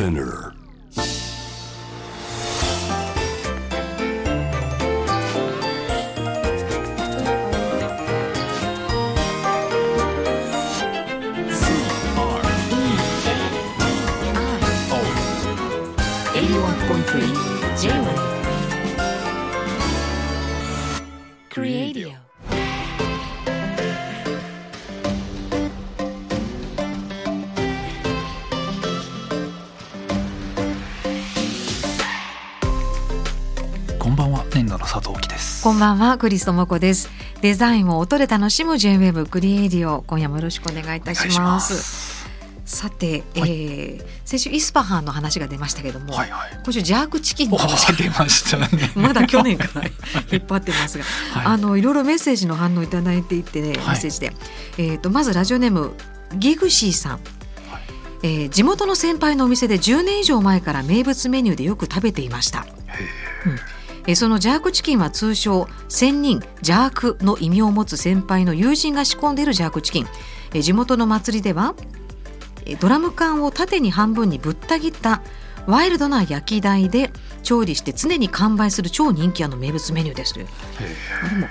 Spinner. ばんはクリストモコです。デザインを音で楽しむ J-Wave クリエイディオ今夜もよろしくお願いいたします。さて、はい。えー先週イスパハンの話が出ましたけども、はいはい。今週ジャークチキンのお話が出ましたね。まだ去年から 引っ張ってますが、はい。あのいろいろメッセージの反応いただいていて、ねはい。メッセージで、えー、とまずラジオネームギグシーさん、えー地元の先輩のお店で10年以上前から名物メニューでよく食べていました。えーそのジャークチキンは通称仙人ジャークの意味を持つ先輩の友人が仕込んでいるジャークチキン、えー地元の祭りではえードラム缶を縦に半分にぶった切ったワイルドな焼き台で調理して常に完売する超人気あの名物メニューですという。も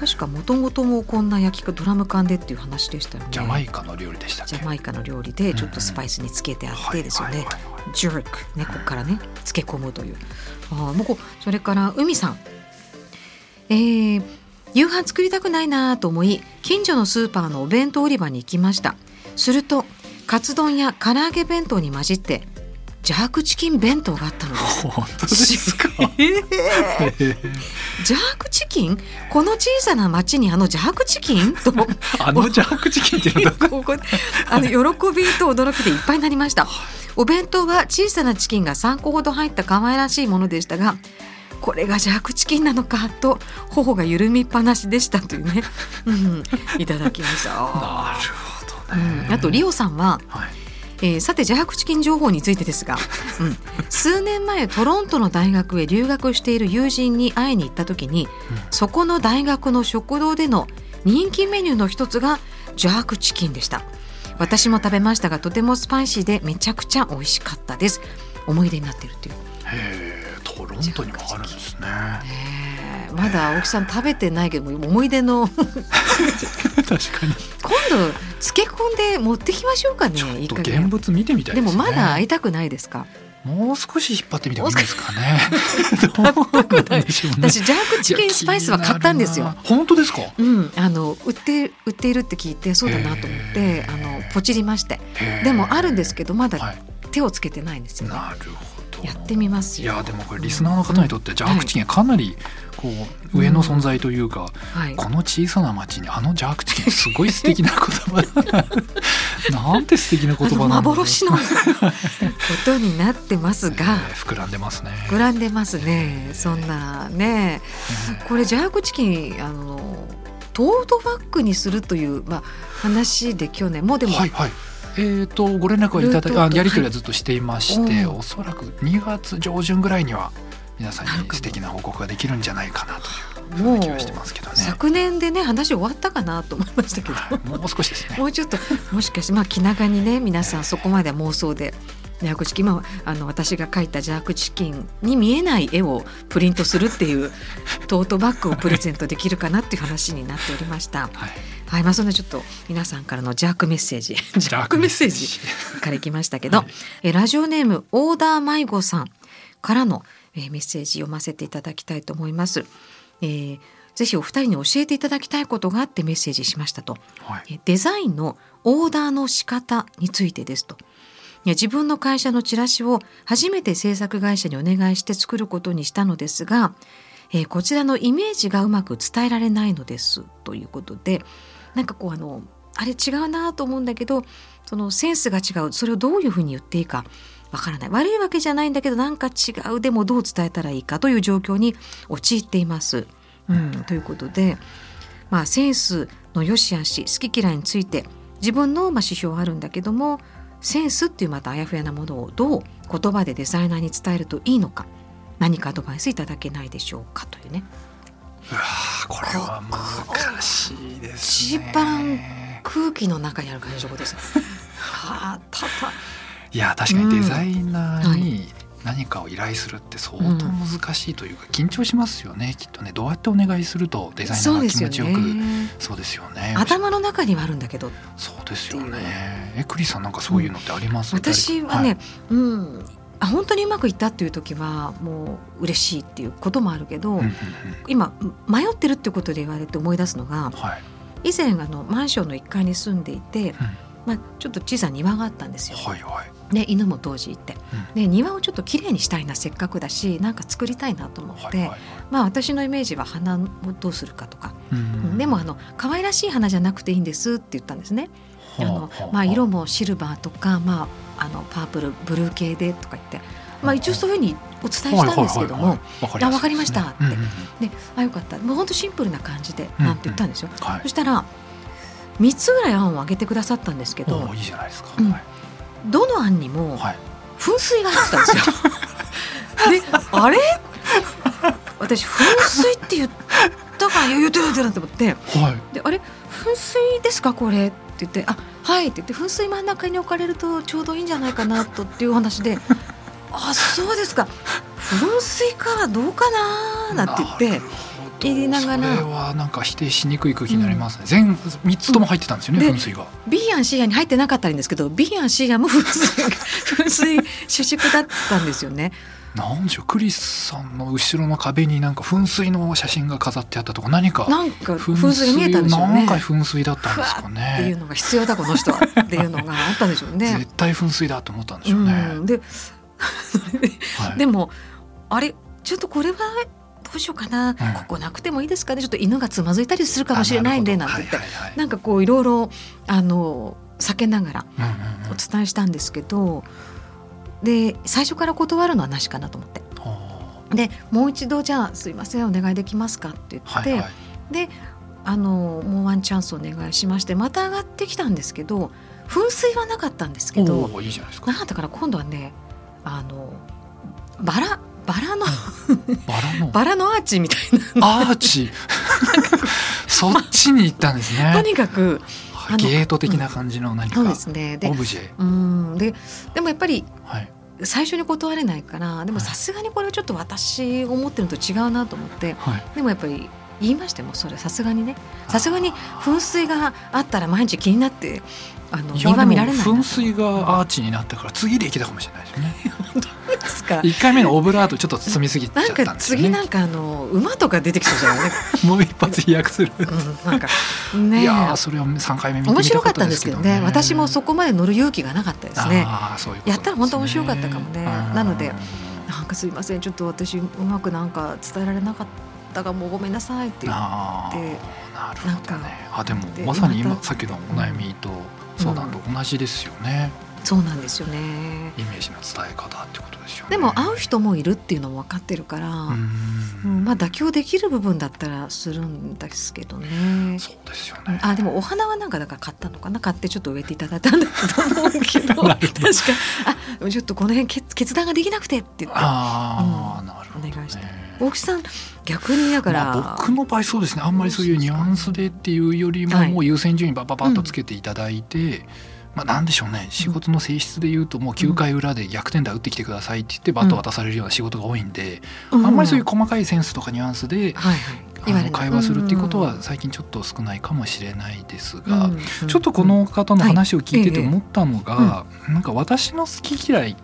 確かもともともこんな焼きかドラム缶でっていう話でしたよね。ジャマイカの料理でしたジャマイカの料理でちょっとスパイスにつけてあってですよね。ジュークねここからね漬け込むという。あーもうこそれから海さん。えー夕飯作りたくないなと思い近所のスーパーのお弁当売り場に行きました。するとカツ丼や唐揚げ弁当に混じってジャークチキン弁当があったのです。本当ですか？えー。ジャークチキン？この小さな町にあのジャークチキンと？あのジャークチキンっていうのはこ？こあの喜びと驚きでいっぱいになりました。お弁当は小さなチキンが3個ほど入った可愛らしいものでしたがこれがジャークチキンなのかと頬が緩みっぱなしでしたというね、うん、いただきました。なるほどね、うん、あとリオさんははいえーさてジャークチキン情報についてですが、うん、数年前トロントの大学へ留学している友人に会いに行った時に、そこの大学の食堂での人気メニューの一つがジャークチキンでした。私も食べましたがとてもスパイシーでめちゃくちゃ美味しかったです。思い出になっているという、へえトロントにもあるんですねまだ青木さん食べてないけど思い出の。今確かに。度漬け込んで持ってきましょうかねちょっと現物見てみたいでね。もまだ会いたくないですか？もう少し引っ張ってみてもいいですかね。私ジャークチキンスパイスは買ったんですよ。本当ですか？うん、あの売って売っているって聞いてそうだなと思ってあのポチりまして。でもあるんですけどまだはい。手をつけてないんですよね、なるほどやってみますよ。いやでもこれリスナーの方にとってジャークチキンはかなりこう上の存在というか、はい。この小さな町にあのジャークチキンすごい素敵な言葉。だ ななんて素敵な言葉なん幻のことになってますが。えー膨らんでますね。膨らんでますね。そんなね。これジャークチキンあのトートバッグにするという、まあ、話で去年もうでも、はいはいえー、とご連絡はいただあやり取りはずっとしていまして、はいおそらく2月上旬ぐらいには皆さんに素敵な報告ができるんじゃないかなというもう気はしてますけどね。昨年でね話終わったかなと思いましたけど。はいもう少しですね。もうちょっともしかしてまあ気長にね皆さんそこまで妄想でジャークチキン今あの私が描いたジャークチキンに見えない絵をプリントするっていうトートバッグをプレゼントできるかなっていう話になっておりました。はい、はい、まあそんなちょっと皆さんからのジャークメッセージジャークメッセージからいきましたけど、はいえラジオネームオーダー迷子さんからの、えーメッセージ読ませていただきたいと思います。えーぜひお二人に教えていただきたいことがあってメッセージしましたと。はい、えデザインのオーダーの仕方についてですと。いや自分の会社のチラシを初めて制作会社にお願いして作ることにしたのですが、えーこちらのイメージがうまく伝えられないのですということでなんかこうあのあれ違うなと思うんだけどそのセンスが違う。それをどういうふうに言っていいかわからない。悪いわけじゃないんだけどなんか違う。でもどう伝えたらいいかという状況に陥っています。うん、ということで、まあ、センスの良し悪し好き嫌いについて自分のまあ指標はあるんだけどもセンスっていうまたあやふやなものをどう言葉でデザイナーに伝えるといいのか何かアドバイスいただけないでしょうかというねうわーこれは難しいですね。一番空気の中にある感じのことです。はあただいや確かにデザイナーに何かを依頼するって相当難しいというか、緊張しますよねきっとね。どうやってお願いするとデザイナーが気持ちよく。そうですよね。頭の中にはあるんだけど。そうですよね。えクリさんなんかそういうのってあります、うん、私はね、はい、うん。あ本当にうまくいったっていう時はもう嬉しいっていうこともあるけど、今迷ってるってことで言われて思い出すのが、はい、以前あのマンションの1階に住んでいて、うん、まあ、ちょっと小さな庭があったんですよ。はいはい、で犬も当時いて、うん、で庭をちょっときれいにしたいなせっかくだしなんか作りたいなと思って、はいはいはい、まあ、私のイメージは花をどうするかとか、うん。うん、でもあの可愛らしい花じゃなくていいんですって言ったんですね。あのまあ、色もシルバーとか、まあ、あのパープルブルー系でとか言って、まあ、一応そういうふうにお伝えしたんですけども「あ分かりました」って、であよかった。もう本当シンプルな感じでなんて言ったんですよ。そしたら3つぐらい案を挙げてくださったんですけど。いいじゃないですか、どの案にも噴水が入ってたんですよ。であれ？私噴水って言ったから言ってる言ってると思って、はい、であれ？噴水ですかこれ？って言ってあはいって言って噴水真ん中に置かれるとちょうどいいんじゃないかなとっていう話で あそうですか。噴水かどうかななんて言って。入れながら。それはなんか否定しにくい空気になりますね、うん、全3つとも入ってたんですよね、うん、噴水が。B 案 C 案に入ってなかったんですけど B 案 C 案も噴水 噴水主軸だったんですよね。なんでしょうクリスさんの後ろの壁になんか噴水の写真が飾ってあったとか何かなんか噴水が見えたんでしょうね。何回噴水だったんですか。ねっていうのが必要だこの人はっていうのがあったんでしょうね。絶対噴水だと思ったんでしょうね、うん、ではい、でもあれちょっとこれはどうしようかな、うん、ここなくてもいいですかねちょっと犬がつまずいたりするかもしれないんでなんて言って、はいはいはい、なんかこういろいろあの避けながらお伝えしたんですけど、うんうんうん、で最初から断るのはなしかなと思って。でもう一度じゃあすいませんお願いできますかって言って、はいはい、であのもうワンチャンスお願いしましてまた上がってきたんですけど噴水はなかったんですけどいいじゃないですか。なんだから今度はねあのバラバラの バラの？バラのアーチみたいなアーチ？そっちに行ったんですね。とにかくゲート的な感じの何か、うん、そうですね。でオブジェ。うん。ででもやっぱり、はい、最初に断れないからでもさすがにこれはちょっと私思ってるのと違うなと思って、はい、でもやっぱり言いましてもそれ。さすがにね。さすがに噴水があったら毎日気になってあの今見られない噴水がアーチになったから次できたかもしれないですね。本当ですか。一回目のオブラートちょっと包みすぎちゃったんですよ、ね、なんか次なんかあの馬とか出てきそうじゃない？もう一発飛躍する。うん、なんか ね。いやそれを三回目見て面白かったんですけどね。私もそこまで乗る勇気がなかったですね。あそういうやったら本当面白かったかもね。なのでなんかすいませんちょっと私うまくなんか伝えられなかったかもごめんなさいって言って。なるほどね。あでもまさに今さっきのお悩みと。相談と同じですよね、うん、そうなんですよね。イメージの伝え方ってことですよね。でも会う人もいるっていうのも分かってるからうん、まあ妥協できる部分だったらするんですけどね。そうですよね。あでもお花はなんかだから買ったのかな？買ってちょっと植えていただいたんだと思うけど。確かあちょっとこの辺決決断ができなくてって。言ってあ、うん、なるほど、ね、お願いして。大木さん逆にだから、まあ、僕の場合そうですね。あんまりそういうニュアンスでっていうよりも、もう優先順位バババッとつけていただいて、うんまあ、なんでしょうね。仕事の性質でいうともう9回裏で逆転打打ってきてくださいって言ってバット渡されるような仕事が多いんで、あんまりそういう細かいセンスとかニュアンスで、あの会話するっていうことは最近ちょっと少ないかもしれないですが、ちょっとこの方の話を聞いてて思ったのが、なんか私の好き嫌い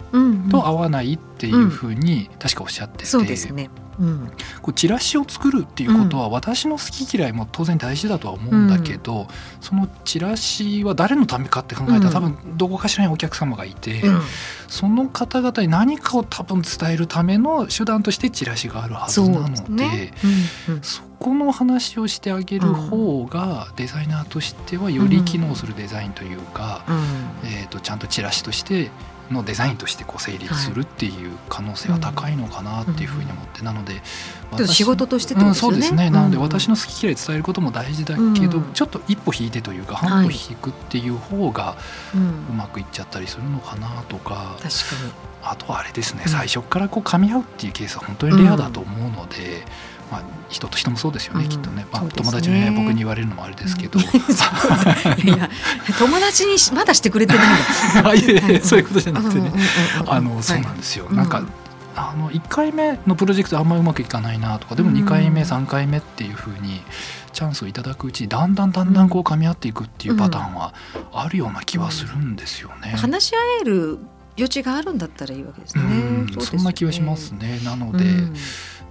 と合わないっていうふうに確かおっしゃってて。そうん、こうチラシを作るっていうことは私の好き嫌いも当然大事だとは思うんだけど、うん、そのチラシは誰のためかって考えたら多分どこかしらにお客様がいて、うん、その方々に何かを多分伝えるための手段としてチラシがあるはずなのでそ、ね。うんそこの話をしてあげる方がデザイナーとしてはより機能するデザインというか、えー、とちゃんとチラシとしてのデザインとしてこう成立するっていう可能性は高いのかなっていうふうに思って、なので仕事としてってことですね、うん、そうですね。なので私の好き嫌い伝えることも大事だけど、ちょっと一歩引いてというか半歩引くっていう方がうまくいっちゃったりするのかなとか。確かに。あとはあれですね、最初からこう噛み合うっていうケースは本当にレアだと思うので、まあ、人と人もそうですよね、うん。きっとね、まあね。友達にね僕に言われるのもあれですけど、いや友達にしまだしてくれてないの。あいえいえそういうことじゃなくてね、うんうんうんうんあのそうなんですよ、うんなん。かあの1回目のプロジェクトあんまりうまくいかないなとかでも2回目、うん3回目っていうふうにチャンスをいただくうちにだんだんだんだんこう噛み合っていくっていうパターンはあるような気はするんですよね。話し合える余地があるんだったらいいわけですね。うんうですよねそんな気はしますね。なので、うん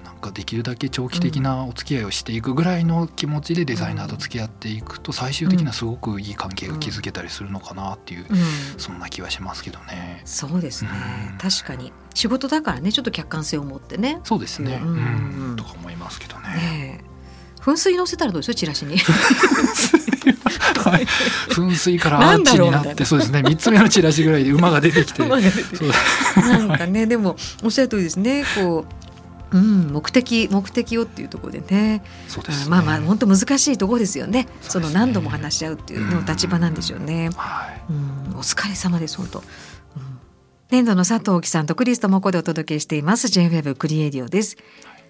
なんかできるだけ長期的なお付き合いをしていくぐらいの気持ちでデザイナーと付き合っていくと最終的にはすごくいい関係が築けたりするのかなっていう、うんそんな気はしますけどね。そうですねうん確かに仕事だからねちょっと客観性を持ってね。そうですね、うんうんとか思いますけどね。ねえ噴水乗せたらどうですよチラシに。はい、噴水からアーチになってそうですね。3つ目のチラシぐらいで馬が出てきて。なんかねでもおっしゃる通りですね。こう、うん、目的目的をっていうところでね。そうですね。まあまあ本当難しいところですよね。そその何度も話し合うっていうのうん。立場なんでしょうね。はい。うん、お疲れ様です本当。うん。年度の佐藤貴さんとクリストモコでお届けしています。J-WEB クリエイディオです。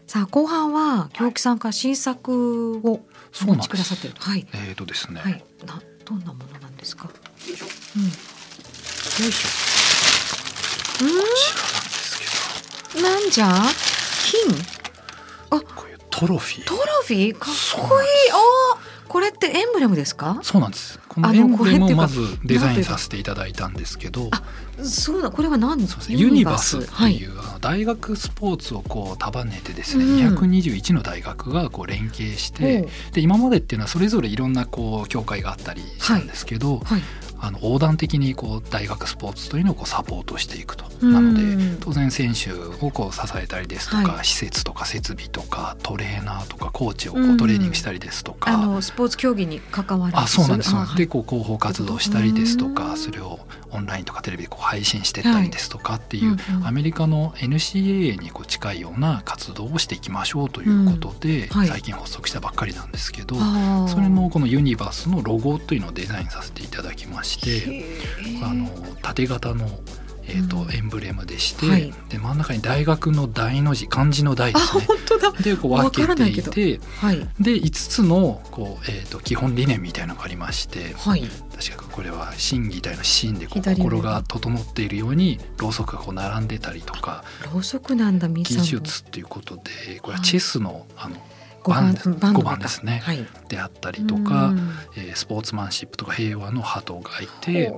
さあ後半は京木さんから新作をお持ちくださってる。とはい。えーとですね、はい。などんなものなんですか？うん。よいしょ。こちらなんですけうんなんじゃ？金？どこういうトロフィー。トロフィー？かっこいい。おーこれってエンブレムですか？そうなんです。このエンブレムをまずデザインさせていただいたんですけど。あそうだ。これは何？ですね。ユニバスってはい。いう、あの大学スポーツをこう束ねてですね、うん。221の大学がこう連携してほう。で今までっていうのはそれぞれいろんなこう協会があったりしたんですけど、はいあの横断的にこう大学スポーツというのをこうサポートしていくと。うん。なので当然選手をこう支えたりですとか、は施設とか設備とかトレーナーとかコーチをこうトレーニングしたりですとか。あのスポーツ競技に関わるあそうなんです。はい。でこう広報活動したりですとうん。かそれをオンラインとかテレビでこう配信してったりですとかっていう、うんうん。アメリカの NCAA にこう近いような活動をしていきましょうということで、うんはい。最近発足したばっかりなんですけど、それのこのユニバースのロゴというのをデザインさせていただきましてあの縦型の、えーとうんエンブレムでして、はい。で真ん中に大学の大の字漢字の大あですね。本当だ。でこう分けていてはい。で5つのこう、えー、と基本理念みたいなのがありましてはい。確かこれは心技体の心で心が整っているようにろうそくがこう並んでたりとかろうそくなんだみ技術っていうことでこれはチェスのあの五番番番の五番ですね。はい。であったりとか、うん。えースポーツマンシップとか平和の鳩がいて、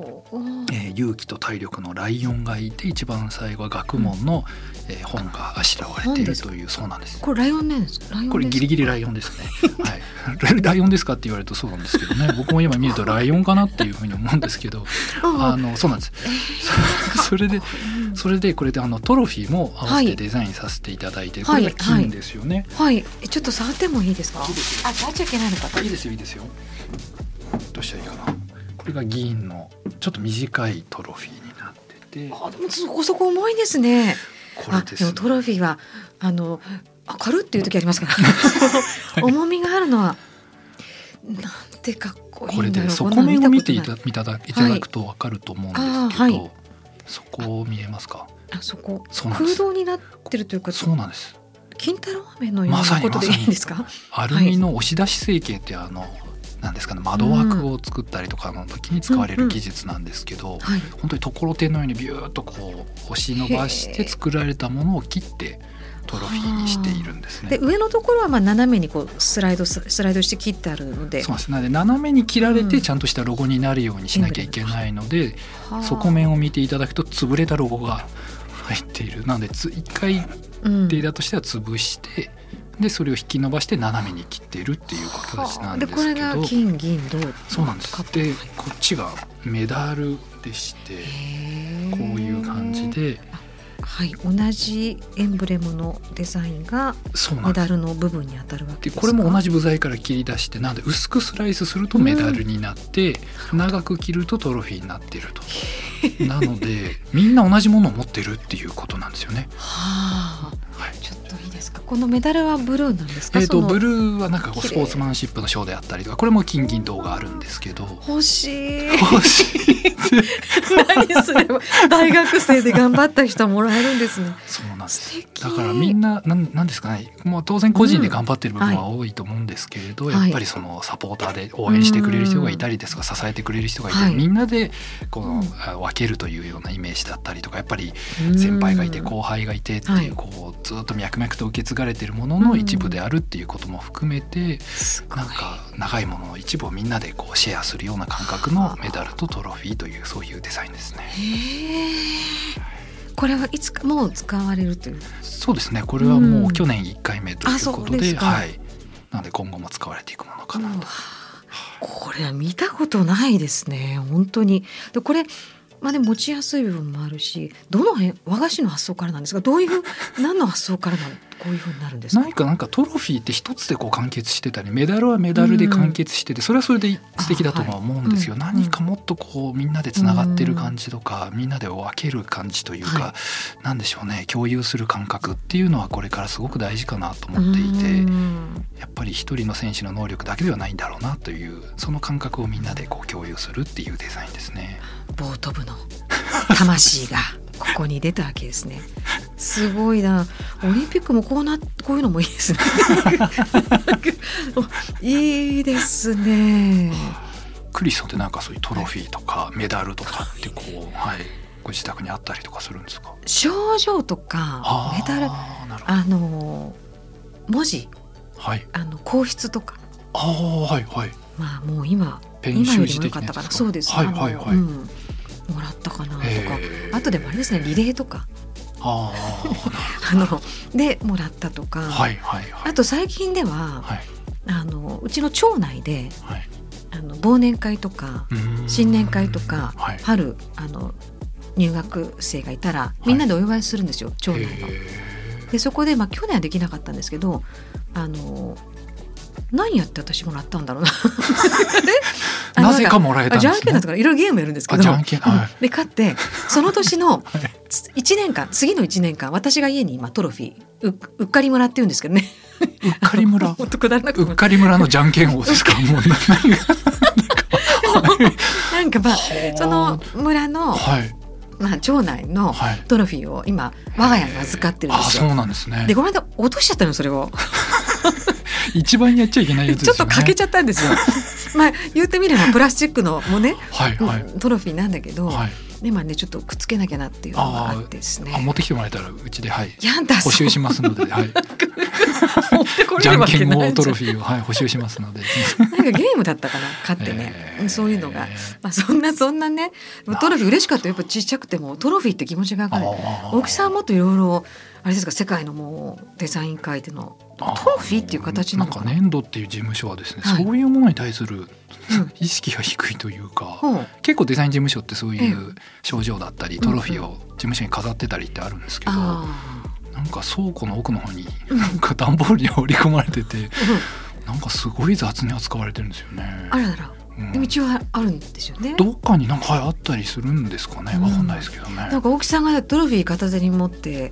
えー勇気と体力のライオンがいて一番最後は学問の、えー本があしらわれているというそうなんです。これライオンなんですこれギリギリライオンですね。はい。ライオンですかって言われるとそうなんですけどね。僕も今見るとライオンかなっていうふうに思うんですけど、ああのそうなんです。それでうんそれでこれであのトロフィーも合わせはいてデザインさせていただいて、はいこれが金ですよね。はいえちょっと触ってもいいですか？あ触っちゃいけないのかいいですよいいですよ。どうしたらいいかな？これが銀のちょっと短いトロフィーになってて、あでもそこそこ重いですねこれです。ね。トロフィーはあのあ軽っていう時ありますから。重みがあるのはなんてかっこいいこれで底面を見ていただいただくとわかると思うんですけど、はい。そこ見えますか？あそこ空洞になってるというかそうなんです。金太郎飴のようなことでいいんですか？アルミの押し出し成形ってあの、なんですかね窓枠を作ったりとかの時に使われる技術なんですけど、はい。本当にところてんのようにビューッとこう押し伸ばして作られたものを切ってトロフィーにしているんですね。で上のところはまあ斜めにこうスライドススライドして切ってあるので。そうなんです。なので斜めに切られうん。てちゃんとしたロゴになるようにしなきゃいけないので、はあ底面を見ていただくと潰れたロゴが入っている。なのでつ一回うん。データとしては潰してでそれを引き伸ばして斜めに切っているっていう形なんですけど。これが金銀銅そうなんですでこっちがメダルでしてこういう感じで。はい。同じエンブレムのデザインがメダルの部分に当たるわけでですか？これも同じ部材から切り出してなので薄くスライスするとメダルになって、長く切るとトロフィーになっていると。なのでみんな同じものを持ってるっていうことなんですよね。はあはい。ちょっといいですか？このメダルはブルーなんですか、えー、とブルーはなんかスポーツマンシップの賞であったりとかこれも金銀銅があるんですけど。欲しい。欲しい。何すれ。ば大学生で頑張った人はもらえるんですね。そうなんなだからみんななんなんですかね。もう当然個人で頑張ってる部分は多いと思うんですけれど、うんやっぱりそのサポーターで応援してくれる人がいたりですとか支えてくれる人がいて、はい。みんなでこの、分けるというようなイメージだったりとかやっぱり先輩がいて後輩がいてっていう、はい。こうずっと脈々と受け継がれてるものの一部であるっていうことも含めて、なんか長いものの一部をみんなでこうシェアするような感覚のメダルとトロフィーというそういうデザインですね。これはいつかもう使われるという？そうですね。これはもう去年1回目というあことで,、そうですか。はい。なので今後も使われていくものかなと。これは見たことないですね。本当に。でこれまあでも持ちやすい部分もあるしどの辺和菓子の発想からなんですか？どういう 何の発想からなんこういうふうになるんですか？何かなんかトロフィーって一つでこう完結してたりメダルはメダルで完結しててそれはそれで素敵だとは思うんですよ、あはい何かもっとこうみんなでつながってる感じとか、みんなで分ける感じというか、はなんでしょうね共有する感覚っていうのはこれからすごく大事かなと思っていて。うん。やっぱり一人の選手の能力だけではないんだろうなというその感覚をみんなでこう共有するっていうデザインですね。ボート部の魂がここに出たわけですね。すごいな。オリンピックもこうなこういうのもいいですね。いいですね。クリスってなんかそういうトロフィーとかメダルとかってこう、はい、ご自宅にあったりとかするんですか？賞状とかメダルなるほどあの文字はいあの皇室とかああはいはいまあもう今ペン今よりも良かったかな。的なやつですかそうです。はいはいはい、うんもらったかなとか。あとでもあれですねリレーとか。あ あのでもらったとか。あはいはいはい。あと最近では、はい。あのうちの町内ではい。あの忘年会とか新年会とか、はい。春あの入学生がいたらみんなでお祝いするんですよ、町内の。へでそこで、まあ、去年はできなかったんですけどあの何やって私もらったんだろうな。なぜかもらえたんですね。あじゃんけんだとかいろいろゲームやるんですけどあじゃんけんはい。うんで勝ってその年の はい。1年間次の1年間私が家に今トロフィーううっかり村って言うんですけどね。うっかり村？うっかり村のじゃんけん王ですか？もう何がなんかまあその村の、はい。まあ、町内のはい。トロフィーを今我が家に預かってるんあですよ。そうなんですね。でこの間落としちゃったのそれを一番やっちゃいけないやつちょっと欠けちゃったんですよ。まあ言ってみればプラスチックのもね、はいはい。うんトロフィーなんだけど、はい。今ねちょっとくっつけなきゃなっていうのがあってですね。あ持ってきてもらえたらうちではい。やんだ補修しますので、はい、じゃん。けけん王トロフィーをはい補修しますので、なんかゲームだったかな勝ってね、えー。そういうのが、まあ、そんなそんなねトロフィー嬉しかったやっぱちっちゃくてもトロフィーって気持ちが分かる。大木さんはもっといろいろあれですか世界のもうデザイン界でのトロフィーっていう形なんか粘土っていう事務所はですね、はい。そういうものに対するうん。意識が低いというか、ほう。結構デザイン事務所ってそういえう賞状だったりトロフィーを事務所に飾ってたりってあるんですけど、あなんか倉庫の奥の方にうんなんか段ボールに織り込まれててー、うん。なんかすごい雑に扱われてるんですよね。あらら。うん。でも一応あるんですよね。どっかになんかはいあったりするんですかね？うんわかんないですけどね。なんか大木さんがトロフィー片手に持って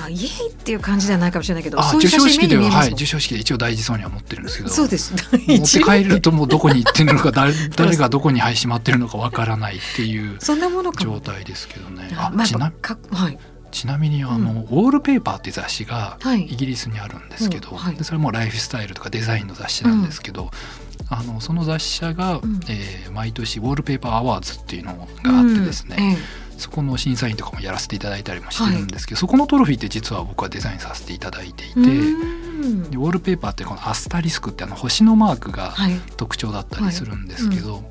まあイエイっていう感じじゃないかもしれないけど授賞式では、はい、授賞式で一応大事そうには持ってるんですけど。そうです。持って帰るともうどこに行ってるのか誰 誰がどこにはいしまってるのかわからないっていう状態ですけどね。あまああちなはいちなみにあの、ウォールペーパーって雑誌がはい。イギリスにあるんですけど、うん。はい。でそれもライフスタイルとかデザインの雑誌なんですけど、あのその雑誌社が、ん。えー毎年ウォールペーパーアワーズっていうのがあってですね、うんえ。そこの審査員とかもやらせていただいたりもしてるんですけど、そこのトロフィーって実は僕はデザインさせていただいていて、でウォールペーパーってこのアスタリスクってあの星のマークがはい。特徴だったりするんですけど、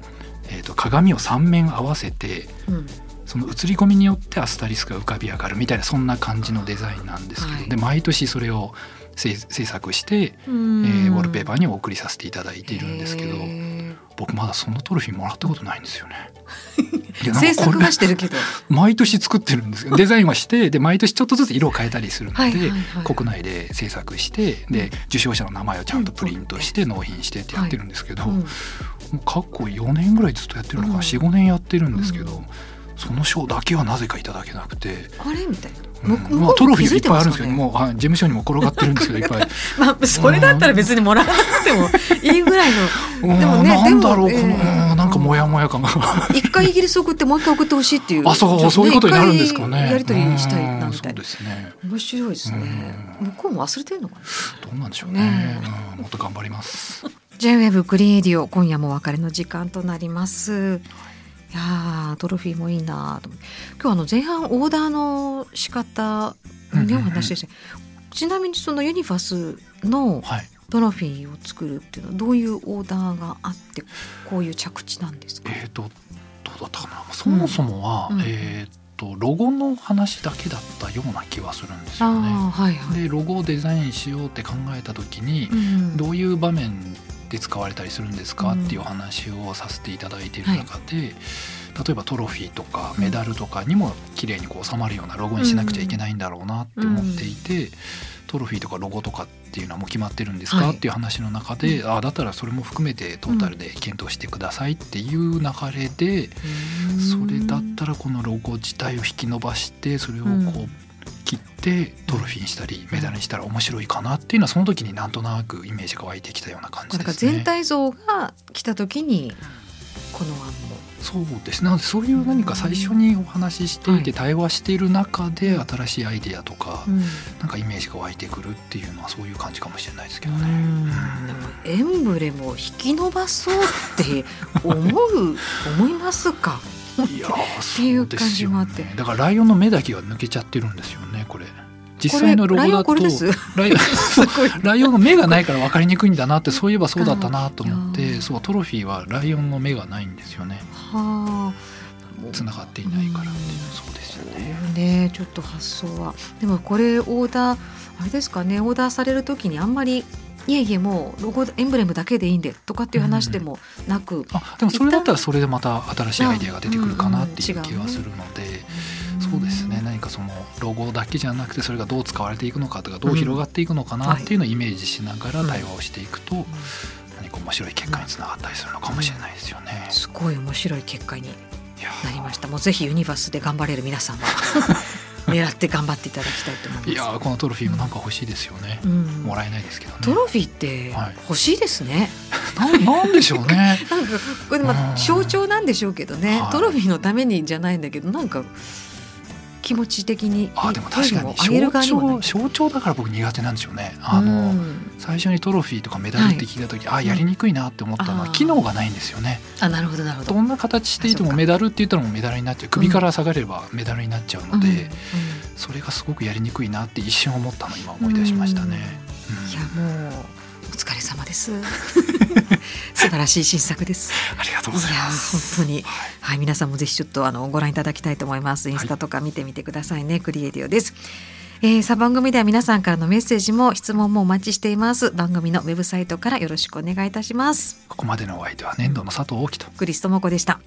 えー、と鏡を3面合わせてうんその映り込みによってアスタリスクが浮かび上がるみたいなそんな感じのデザインなんですけど、はい。で毎年それを制制作して、ええーウォールペーパーにお送りさせていただいているんですけどへ僕まだそのトロフィーもらったことないんですよね。制作はしてるけど。毎年作ってるんですよ。デザインはしてで毎年ちょっとずつ色を変えたりするので、はいはいはい。国内で制作してで受賞者の名前をちゃんとプリントして納品してってやってるんですけど、うんもう過去4年ぐらいずっとやってるのかな、うん。45年やってるんですけど、うんその賞だけはなぜかいただけなくて。あれ？みたいな。うまあ、トロフィーいっぱいあるんですけどね もうはい事務所にも転がってるんですけどいっぱい。まあそれだったら別にもらわなくてもいいぐらいの。でもねなんだろう、でもこの、なんかモヤモヤ感が。一回イギリス送ってもう一回送ってほしいっていう。あ、そう、そういうことになるんですかね。やり取りしたいなうんみたですね。面白いですね。うん。向こうも忘れてるのかな？どうなんでしょうね。もっと頑張ります。J-WEB クリエイディオ今夜もお別れの時間となりますいやートロフィーもいいなと思って。今日はあの前半オーダーの仕方ねお話でした。ちなみにそのユニバースのはい。トロフィーを作るっていうのはどういうオーダーがあってこういう着地なんですか？えっ、と、どうだったかな？そもそもは、うん。えっ、と、ロゴの話だけだったような気はするんですよね。はいはい、で、ロゴをデザインしようって考えた時に、うん。どういう場面で使われたりするんですか、うん。っていうお話をさせていただいている中で、例えばトロフィーとかメダルとかにも綺麗にこう収まるようなロゴにしなくちゃいけないんだろうなって思っていて、トロフィーとかロゴとかっていうのはもう決まってるんですか、はい。っていう話の中で、ああだったらそれも含めてトータルで検討してくださいっていう流れで、それだったらこのロゴ自体を引き伸ばしてそれをこう、うん切ってトロフィーにしたりメダルにしたら面白いかなっていうのはその時になんとなくイメージが湧いてきたような感じですね。全体像が来た時にこの案も。そうです。ねなのでそういう何か最初にお話ししていては対話している中で新しいアイデアとかうん。なんかイメージが湧いてくるっていうのはそういう感じかもしれないですけどね。エンブレムを引き伸ばそうって思う 思いますか？いやー っていう感じもあって。ね。だからライオンの目だけが抜けちゃってるんですよねこれ。実際のロゴこれライオだとライオン すごい。ライオンの目がないから分かりにくいんだなってそういえばそうだったなと思ってそうトロフィーはライオンの目がないんですよね。はあ。つながっていないからっていうそうですよね。ねちょっと発想は。でもこれオーダーあれですかねオーダーされる時にあんまりいえいえもうロゴエンブレムだけでいいんでとかっていう話でもなく、あでもそれだったらそれでまた新しいアイデアが出てくるかなっていう気はするので、そうですね。何かそのロゴだけじゃなくてそれがどう使われていくのかとかどう広がっていくのかなっていうのをイメージしながら対話をしていくと何か面白い結果につながったりするのかもしれないですよね。すごい面白い結果になりました。もうぜひユニバースで頑張れる皆さんは狙って頑張っていただきたいと思います。いやーこのトロフィーもなんか欲しいですよね。うん。もらえないですけどね。トロフィーってはい欲しいですね、なんなんでしょうね。なんかこれまうん。あ象徴なんでしょうけどね、はい。トロフィーのためにじゃないんだけどなんか気持ち的にあでも確かに象徴象徴だから僕苦手なんでしょうね。あの、うん。最初にトロフィーとかメダルって聞いた時、あやりにくいなって思ったのはあー。機能がないんですよね。あなるほどなるほど。どんな形していてもメダルって言ったらもうメダルになっちゃう。首から下がればメダルになっちゃうので、うんうん。それがすごくやりにくいなって一瞬思ったのを今思い出しましたね。うん。いやもうれ様です。素晴らしい新作です。ありがとうございます。本当に。はい。はい皆さんもぜひちょっとあのご覧いただきたいと思います。インスタとか見てみてくださいね、クリエイティオです。えー、さあ番組では皆さんからのメッセージも質問もお待ちしています。番組のウェブサイトからよろしくお願いいたします。ここまでのお相手は年度の佐藤大樹と。クリストモコでした